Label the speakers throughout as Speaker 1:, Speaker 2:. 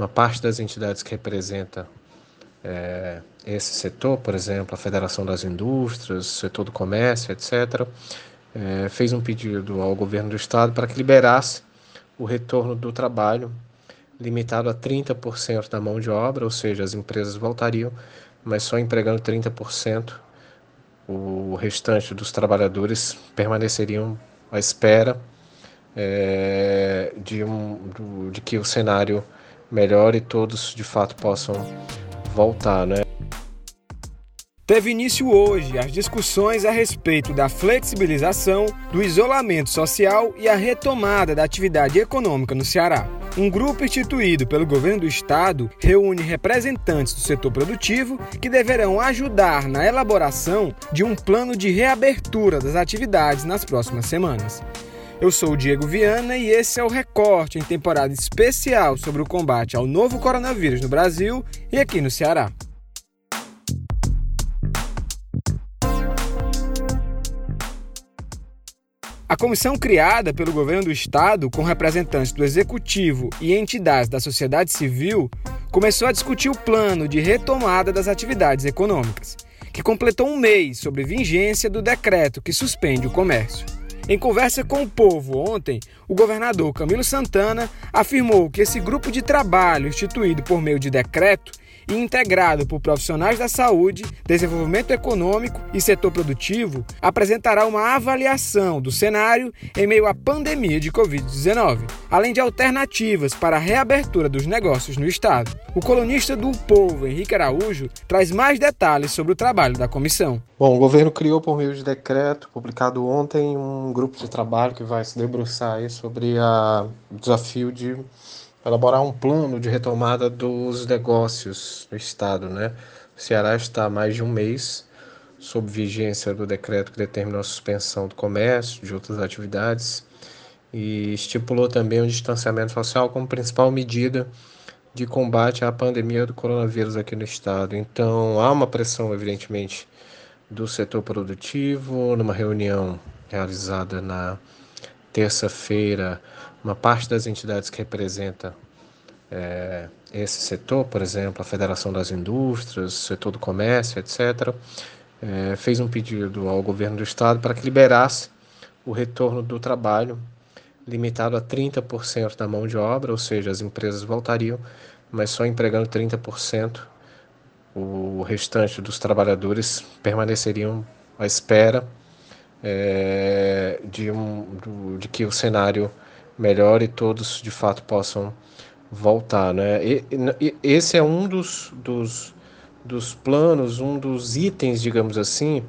Speaker 1: uma parte das entidades que representa é, esse setor, por exemplo, a Federação das Indústrias, o setor do comércio, etc., é, fez um pedido ao governo do estado para que liberasse o retorno do trabalho limitado a 30% da mão de obra, ou seja, as empresas voltariam, mas só empregando 30%. O restante dos trabalhadores permaneceriam à espera é, de, um, de que o cenário melhore e todos de fato possam voltar, né?
Speaker 2: Teve início hoje as discussões a respeito da flexibilização, do isolamento social e a retomada da atividade econômica no Ceará. Um grupo instituído pelo governo do estado reúne representantes do setor produtivo que deverão ajudar na elaboração de um plano de reabertura das atividades nas próximas semanas. Eu sou o Diego Viana e esse é o Recorte em temporada especial sobre o combate ao novo coronavírus no Brasil e aqui no Ceará. A comissão criada pelo governo do estado, com representantes do executivo e entidades da sociedade civil, começou a discutir o plano de retomada das atividades econômicas, que completou um mês sobre vigência do decreto que suspende o comércio. Em conversa com o povo ontem, o governador Camilo Santana afirmou que esse grupo de trabalho instituído por meio de decreto e integrado por profissionais da saúde, desenvolvimento econômico e setor produtivo, apresentará uma avaliação do cenário em meio à pandemia de Covid-19, além de alternativas para a reabertura dos negócios no Estado. O colunista do Povo, Henrique Araújo, traz mais detalhes sobre o trabalho da comissão.
Speaker 1: Bom, o governo criou, por meio de decreto, publicado ontem, um grupo de trabalho que vai se debruçar sobre o desafio de elaborar um plano de retomada dos negócios no estado, né? O Ceará está há mais de um mês sob vigência do decreto que determinou a suspensão do comércio, de outras atividades, e estipulou também o distanciamento social como principal medida de combate à pandemia do coronavírus aqui no estado. Então, há uma pressão, evidentemente, do setor produtivo, numa reunião realizada na terça-feira, uma parte das entidades que representa é, esse setor, por exemplo, a Federação das Indústrias, o setor do comércio, etc., é, fez um pedido ao governo do estado para que liberasse o retorno do trabalho limitado a 30% da mão de obra, ou seja, as empresas voltariam, mas só empregando 30%. O restante dos trabalhadores permaneceriam à espera é, de, um, de que o cenário melhore e todos de fato possam voltar. Né? E, e, esse é um dos, dos, dos planos, um dos itens, digamos assim,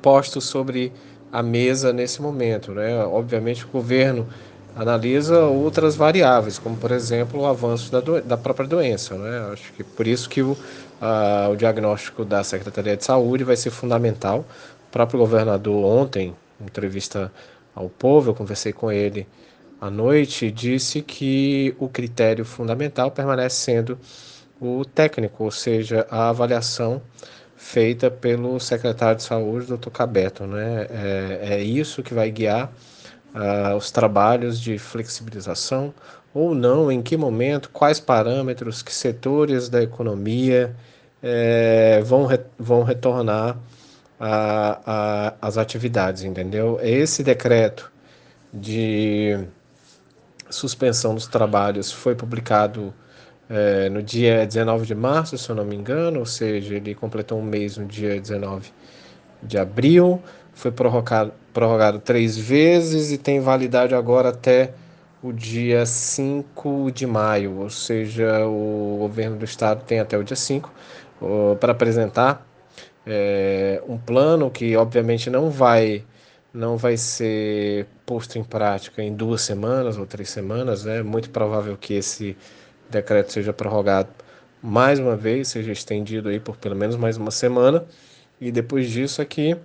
Speaker 1: postos sobre a mesa nesse momento. Né? Obviamente, o governo analisa outras variáveis, como por exemplo o avanço da, da própria doença. Né? Acho que por isso que o, a, o diagnóstico da Secretaria de Saúde vai ser fundamental. O próprio governador ontem, em entrevista ao povo, eu conversei com ele à noite, disse que o critério fundamental permanece sendo o técnico, ou seja, a avaliação feita pelo secretário de saúde, Dr. Cabeto. Né? É, é isso que vai guiar uh, os trabalhos de flexibilização ou não, em que momento, quais parâmetros, que setores da economia é, vão, re, vão retornar às atividades, entendeu? Esse decreto de suspensão dos trabalhos foi publicado é, no dia 19 de março, se eu não me engano, ou seja, ele completou um mês no dia 19 de abril, foi prorrogado, prorrogado três vezes e tem validade agora até o dia 5 de maio, ou seja, o governo do estado tem até o dia 5 para apresentar é, um plano que obviamente não vai não vai ser posto em prática em duas semanas ou três semanas, né? É muito provável que esse decreto seja prorrogado mais uma vez, seja estendido aí por pelo menos mais uma semana, e depois disso aqui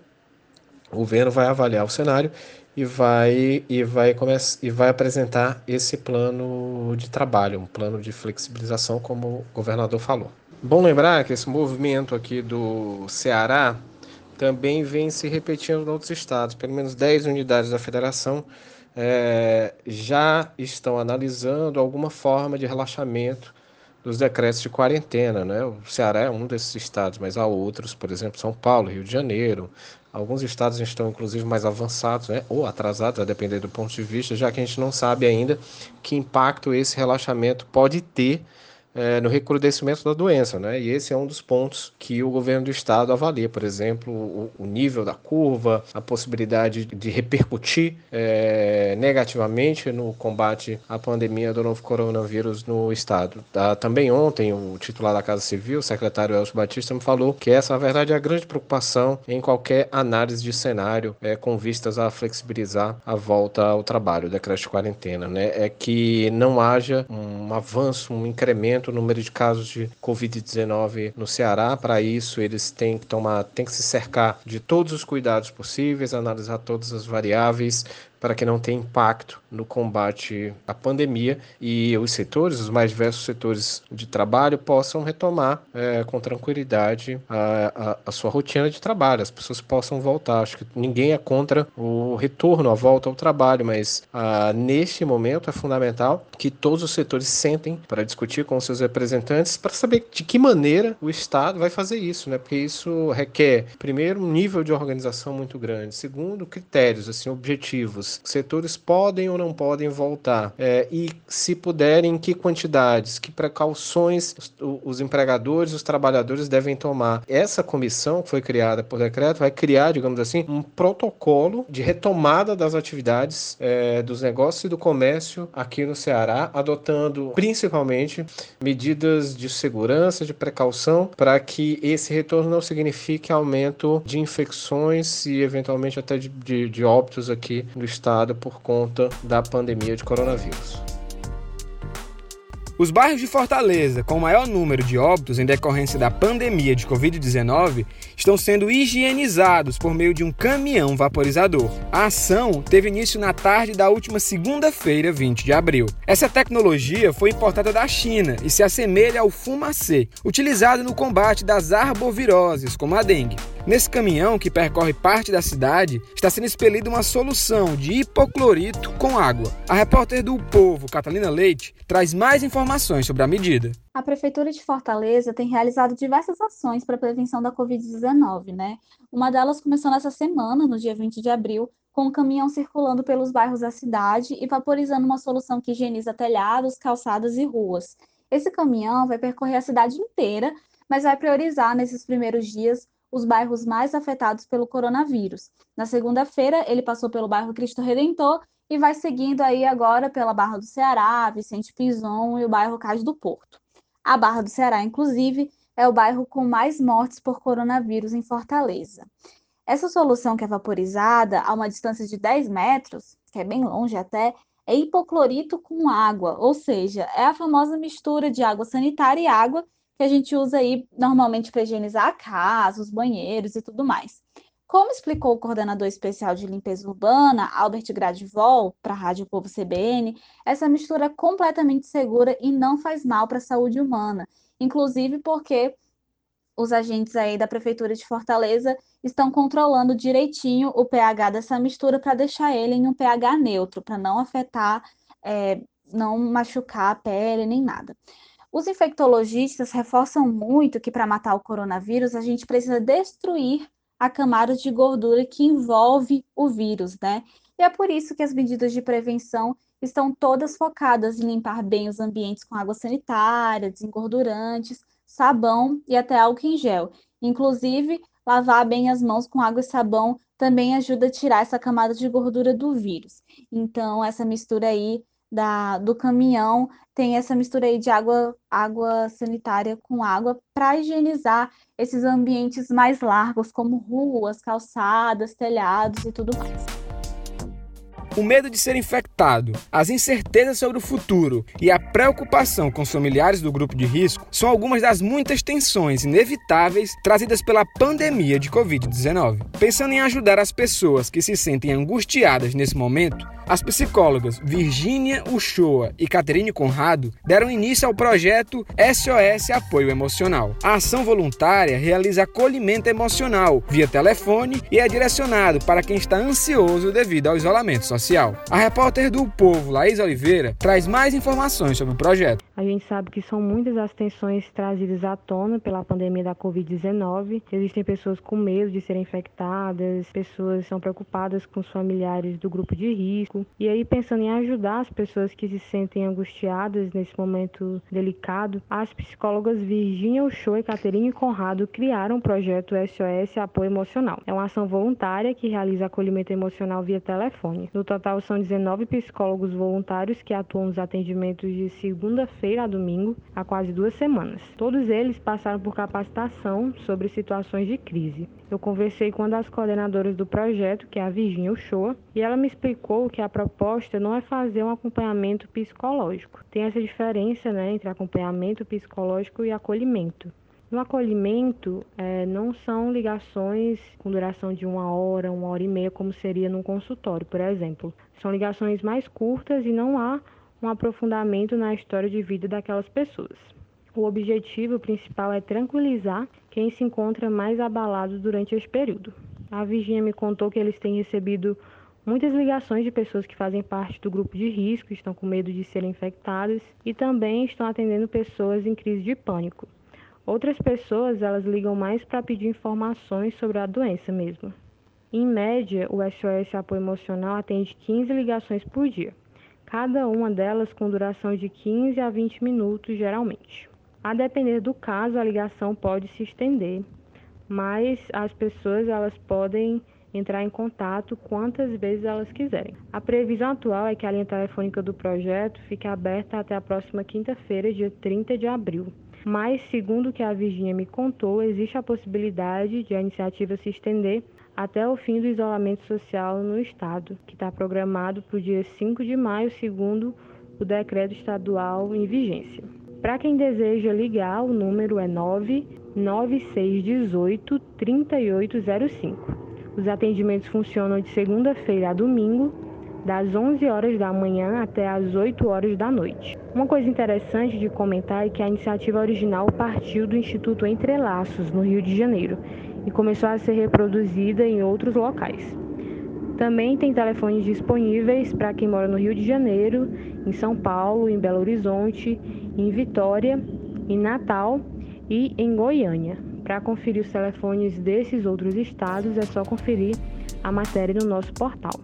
Speaker 1: o governo vai avaliar o cenário e vai e vai e vai apresentar esse plano de trabalho, um plano de flexibilização, como o governador falou. Bom lembrar que esse movimento aqui do Ceará também vem se repetindo em outros estados. Pelo menos 10 unidades da federação é, já estão analisando alguma forma de relaxamento dos decretos de quarentena. Né? O Ceará é um desses estados, mas há outros, por exemplo, São Paulo, Rio de Janeiro. Alguns estados estão, inclusive, mais avançados né? ou atrasados, a depender do ponto de vista, já que a gente não sabe ainda que impacto esse relaxamento pode ter é, no recrudescimento da doença, né? E esse é um dos pontos que o governo do estado avalia, por exemplo, o, o nível da curva, a possibilidade de repercutir é, negativamente no combate à pandemia do novo coronavírus no estado. Ah, também ontem o titular da Casa Civil, o secretário Elcio Batista, me falou que essa, na verdade, é a grande preocupação em qualquer análise de cenário é, com vistas a flexibilizar a volta ao trabalho, decreto de quarentena, né? É que não haja um avanço, um incremento no número de casos de Covid-19 no Ceará. Para isso, eles têm que tomar, têm que se cercar de todos os cuidados possíveis, analisar todas as variáveis, para que não tenha impacto no combate à pandemia e os setores, os mais diversos setores de trabalho, possam retomar é, com tranquilidade a, a, a, sua rotina de trabalho, as pessoas possam voltar. Acho que ninguém é contra o retorno, a volta ao trabalho, mas ah, neste momento é fundamental que todos os setores sentem para discutir com seus representantes para saber de que maneira o Estado vai fazer isso, né? Porque isso requer, primeiro, um nível de organização muito grande, segundo, critérios, assim, objetivos setores podem ou não podem voltar? É, e se puderem, que quantidades, que precauções os, os empregadores, os trabalhadores devem tomar? Essa comissão que foi criada por decreto vai criar, digamos assim, um protocolo de retomada das atividades é, dos negócios e do comércio aqui no Ceará, adotando principalmente medidas de segurança, de precaução, para que esse retorno não signifique aumento de infecções e eventualmente até de, de, de óbitos aqui no estado por conta da pandemia de coronavírus.
Speaker 2: Os bairros de Fortaleza, com maior número de óbitos em decorrência da pandemia de Covid-19, estão sendo higienizados por meio de um caminhão vaporizador. A ação teve início na tarde da última segunda-feira, 20 de abril. Essa tecnologia foi importada da China e se assemelha ao fumacê, utilizado no combate das arboviroses, como a dengue. Nesse caminhão que percorre parte da cidade, está sendo expelida uma solução de hipoclorito com água. A repórter do Povo, Catalina Leite, traz mais informações sobre a medida.
Speaker 3: A Prefeitura de Fortaleza tem realizado diversas ações para a prevenção da Covid-19, né? Uma delas começou nessa semana, no dia 20 de abril, com o um caminhão circulando pelos bairros da cidade e vaporizando uma solução que higieniza telhados, calçadas e ruas. Esse caminhão vai percorrer a cidade inteira, mas vai priorizar nesses primeiros dias os bairros mais afetados pelo coronavírus. Na segunda-feira, ele passou pelo bairro Cristo Redentor e vai seguindo aí agora pela Barra do Ceará, Vicente Pison e o bairro Cais do Porto. A Barra do Ceará, inclusive, é o bairro com mais mortes por coronavírus em Fortaleza. Essa solução que é vaporizada a uma distância de 10 metros, que é bem longe até, é hipoclorito com água, ou seja, é a famosa mistura de água sanitária e água que a gente usa aí normalmente para higienizar a casa, os banheiros e tudo mais. Como explicou o coordenador especial de limpeza urbana, Albert Gradivol, para a Rádio Povo CBN, essa mistura é completamente segura e não faz mal para a saúde humana, inclusive porque os agentes aí da Prefeitura de Fortaleza estão controlando direitinho o pH dessa mistura para deixar ele em um pH neutro, para não afetar, é, não machucar a pele nem nada. Os infectologistas reforçam muito que para matar o coronavírus a gente precisa destruir a camada de gordura que envolve o vírus, né? E é por isso que as medidas de prevenção estão todas focadas em limpar bem os ambientes com água sanitária, desengordurantes, sabão e até álcool em gel. Inclusive, lavar bem as mãos com água e sabão também ajuda a tirar essa camada de gordura do vírus. Então, essa mistura aí da, do caminhão tem essa mistura aí de água, água sanitária com água para higienizar esses ambientes mais largos, como ruas, calçadas, telhados e tudo mais.
Speaker 2: O medo de ser infectado, as incertezas sobre o futuro e a preocupação com os familiares do grupo de risco são algumas das muitas tensões inevitáveis trazidas pela pandemia de Covid-19. Pensando em ajudar as pessoas que se sentem angustiadas nesse momento, as psicólogas Virgínia Uchoa e Caterine Conrado deram início ao projeto SOS Apoio Emocional. A ação voluntária realiza acolhimento emocional via telefone e é direcionado para quem está ansioso devido ao isolamento social. A repórter do Povo, Laís Oliveira, traz mais informações sobre o projeto.
Speaker 4: A gente sabe que são muitas as tensões trazidas à tona pela pandemia da Covid-19. Existem pessoas com medo de serem infectadas, pessoas são preocupadas com os familiares do grupo de risco. E aí, pensando em ajudar as pessoas que se sentem angustiadas nesse momento delicado, as psicólogas Virginia Uchoa e Caterine Conrado criaram o projeto SOS Apoio Emocional. É uma ação voluntária que realiza acolhimento emocional via telefone. No total, são 19 psicólogos voluntários que atuam nos atendimentos de segunda-feira segunda-feira a domingo, há quase duas semanas. Todos eles passaram por capacitação sobre situações de crise. Eu conversei com uma das coordenadoras do projeto, que é a Virginia Uchoa, e ela me explicou que a proposta não é fazer um acompanhamento psicológico. Tem essa diferença né, entre acompanhamento psicológico e acolhimento. No acolhimento, é, não são ligações com duração de uma hora, uma hora e meia, como seria num consultório, por exemplo. São ligações mais curtas e não há um aprofundamento na história de vida daquelas pessoas. O objetivo principal é tranquilizar quem se encontra mais abalado durante esse período. A Virginia me contou que eles têm recebido muitas ligações de pessoas que fazem parte do grupo de risco, estão com medo de serem infectadas e também estão atendendo pessoas em crise de pânico. Outras pessoas, elas ligam mais para pedir informações sobre a doença mesmo. Em média, o SOS Apoio Emocional atende 15 ligações por dia cada uma delas com duração de 15 a 20 minutos, geralmente. A depender do caso, a ligação pode se estender, mas as pessoas elas podem entrar em contato quantas vezes elas quiserem. A previsão atual é que a linha telefônica do projeto fique aberta até a próxima quinta-feira, dia 30 de abril. Mas, segundo o que a Virginia me contou, existe a possibilidade de a iniciativa se estender até o fim do isolamento social no Estado, que está programado para o dia 5 de maio, segundo o decreto estadual em vigência. Para quem deseja ligar, o número é 99618 3805. Os atendimentos funcionam de segunda-feira a domingo, das 11 horas da manhã até as 8 horas da noite. Uma coisa interessante de comentar é que a iniciativa original partiu do Instituto Entrelaços, no Rio de Janeiro, e começou a ser reproduzida em outros locais. Também tem telefones disponíveis para quem mora no Rio de Janeiro, em São Paulo, em Belo Horizonte, em Vitória, em Natal e em Goiânia. Para conferir os telefones desses outros estados, é só conferir a matéria no nosso portal.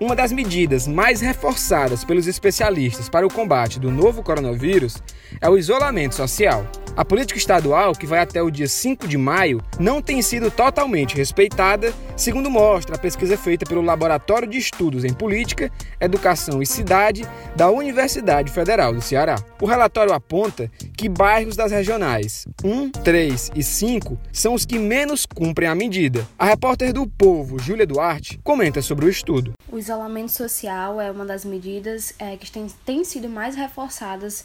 Speaker 2: Uma das medidas mais reforçadas pelos especialistas para o combate do novo coronavírus é o isolamento social. A política estadual, que vai até o dia 5 de maio, não tem sido totalmente respeitada, segundo mostra a pesquisa feita pelo Laboratório de Estudos em Política, Educação e Cidade da Universidade Federal do Ceará. O relatório aponta que bairros das regionais 1, 3 e 5 são os que menos cumprem a medida. A repórter do Povo, Júlia Duarte, comenta sobre o estudo.
Speaker 5: O isolamento social é uma das medidas é, que tem, tem sido mais reforçadas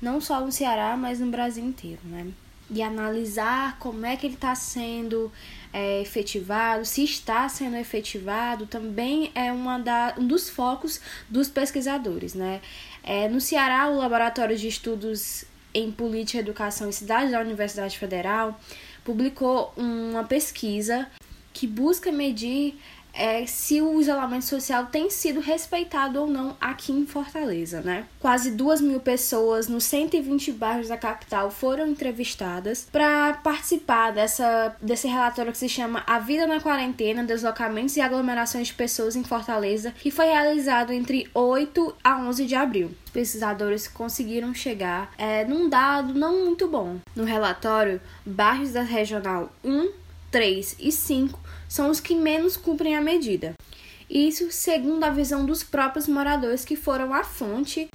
Speaker 5: não só no Ceará, mas no Brasil inteiro, né? E analisar como é que ele está sendo é, efetivado, se está sendo efetivado, também é uma da, um dos focos dos pesquisadores, né? É, no Ceará, o Laboratório de Estudos em Política, Educação e Cidade da Universidade Federal publicou uma pesquisa que busca medir é, se o isolamento social tem sido respeitado ou não aqui em Fortaleza, né? Quase duas mil pessoas nos 120 bairros da capital foram entrevistadas para participar dessa, desse relatório que se chama A Vida na Quarentena, Deslocamentos e Aglomerações de Pessoas em Fortaleza, que foi realizado entre 8 a 11 de abril pesquisadores conseguiram chegar é, num dado não muito bom. No relatório, bairros da Regional 1, 3 e 5 são os que menos cumprem a medida. Isso segundo a visão dos próprios moradores que foram a fonte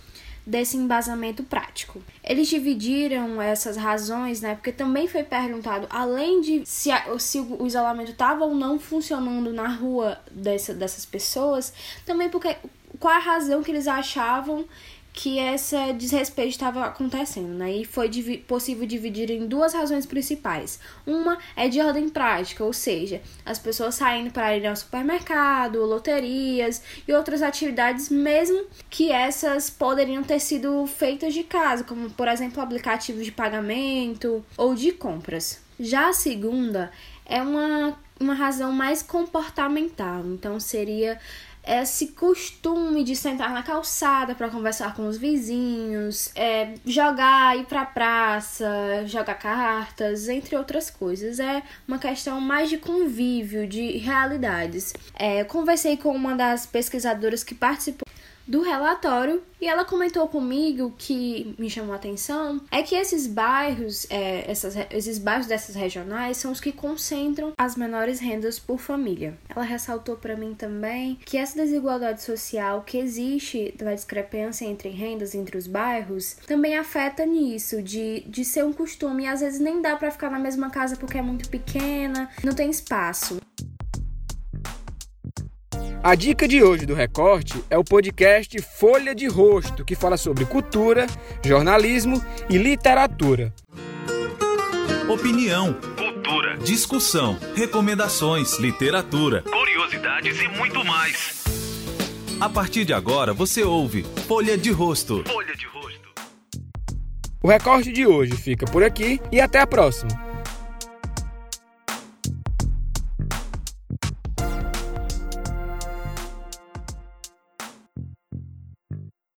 Speaker 5: desse embasamento prático. Eles dividiram essas razões, né? Porque também foi perguntado, além de se, a, se o isolamento estava ou não funcionando na rua dessa, dessas pessoas, também porque qual a razão que eles achavam que esse desrespeito estava acontecendo, né? E foi possível dividir em duas razões principais. Uma é de ordem prática, ou seja, as pessoas saindo para ir ao supermercado, loterias e outras atividades, mesmo que essas poderiam ter sido feitas de casa, como por exemplo aplicativos de pagamento ou de compras. Já a segunda é uma, uma razão mais comportamental, então seria esse costume de sentar na calçada para conversar com os vizinhos, é, jogar, ir pra praça, jogar cartas, entre outras coisas. É uma questão mais de convívio, de realidades. É, conversei com uma das pesquisadoras que participou do relatório e ela comentou comigo que me chamou a atenção é que esses bairros, é, essas, esses bairros dessas regionais são os que concentram as menores rendas por família. Ela ressaltou para mim também que essa desigualdade social que existe da discrepância entre rendas entre os bairros também afeta nisso de, de ser um costume e às vezes nem dá para ficar na mesma casa porque é muito pequena, não tem espaço.
Speaker 2: A dica de hoje do Recorte é o podcast Folha de Rosto, que fala sobre cultura, jornalismo e literatura.
Speaker 6: Opinião, cultura, discussão, recomendações, literatura,
Speaker 7: curiosidades e muito mais.
Speaker 6: A partir de agora você ouve Folha de Rosto.
Speaker 7: Folha de Rosto.
Speaker 2: O recorte de hoje fica por aqui e até a próxima.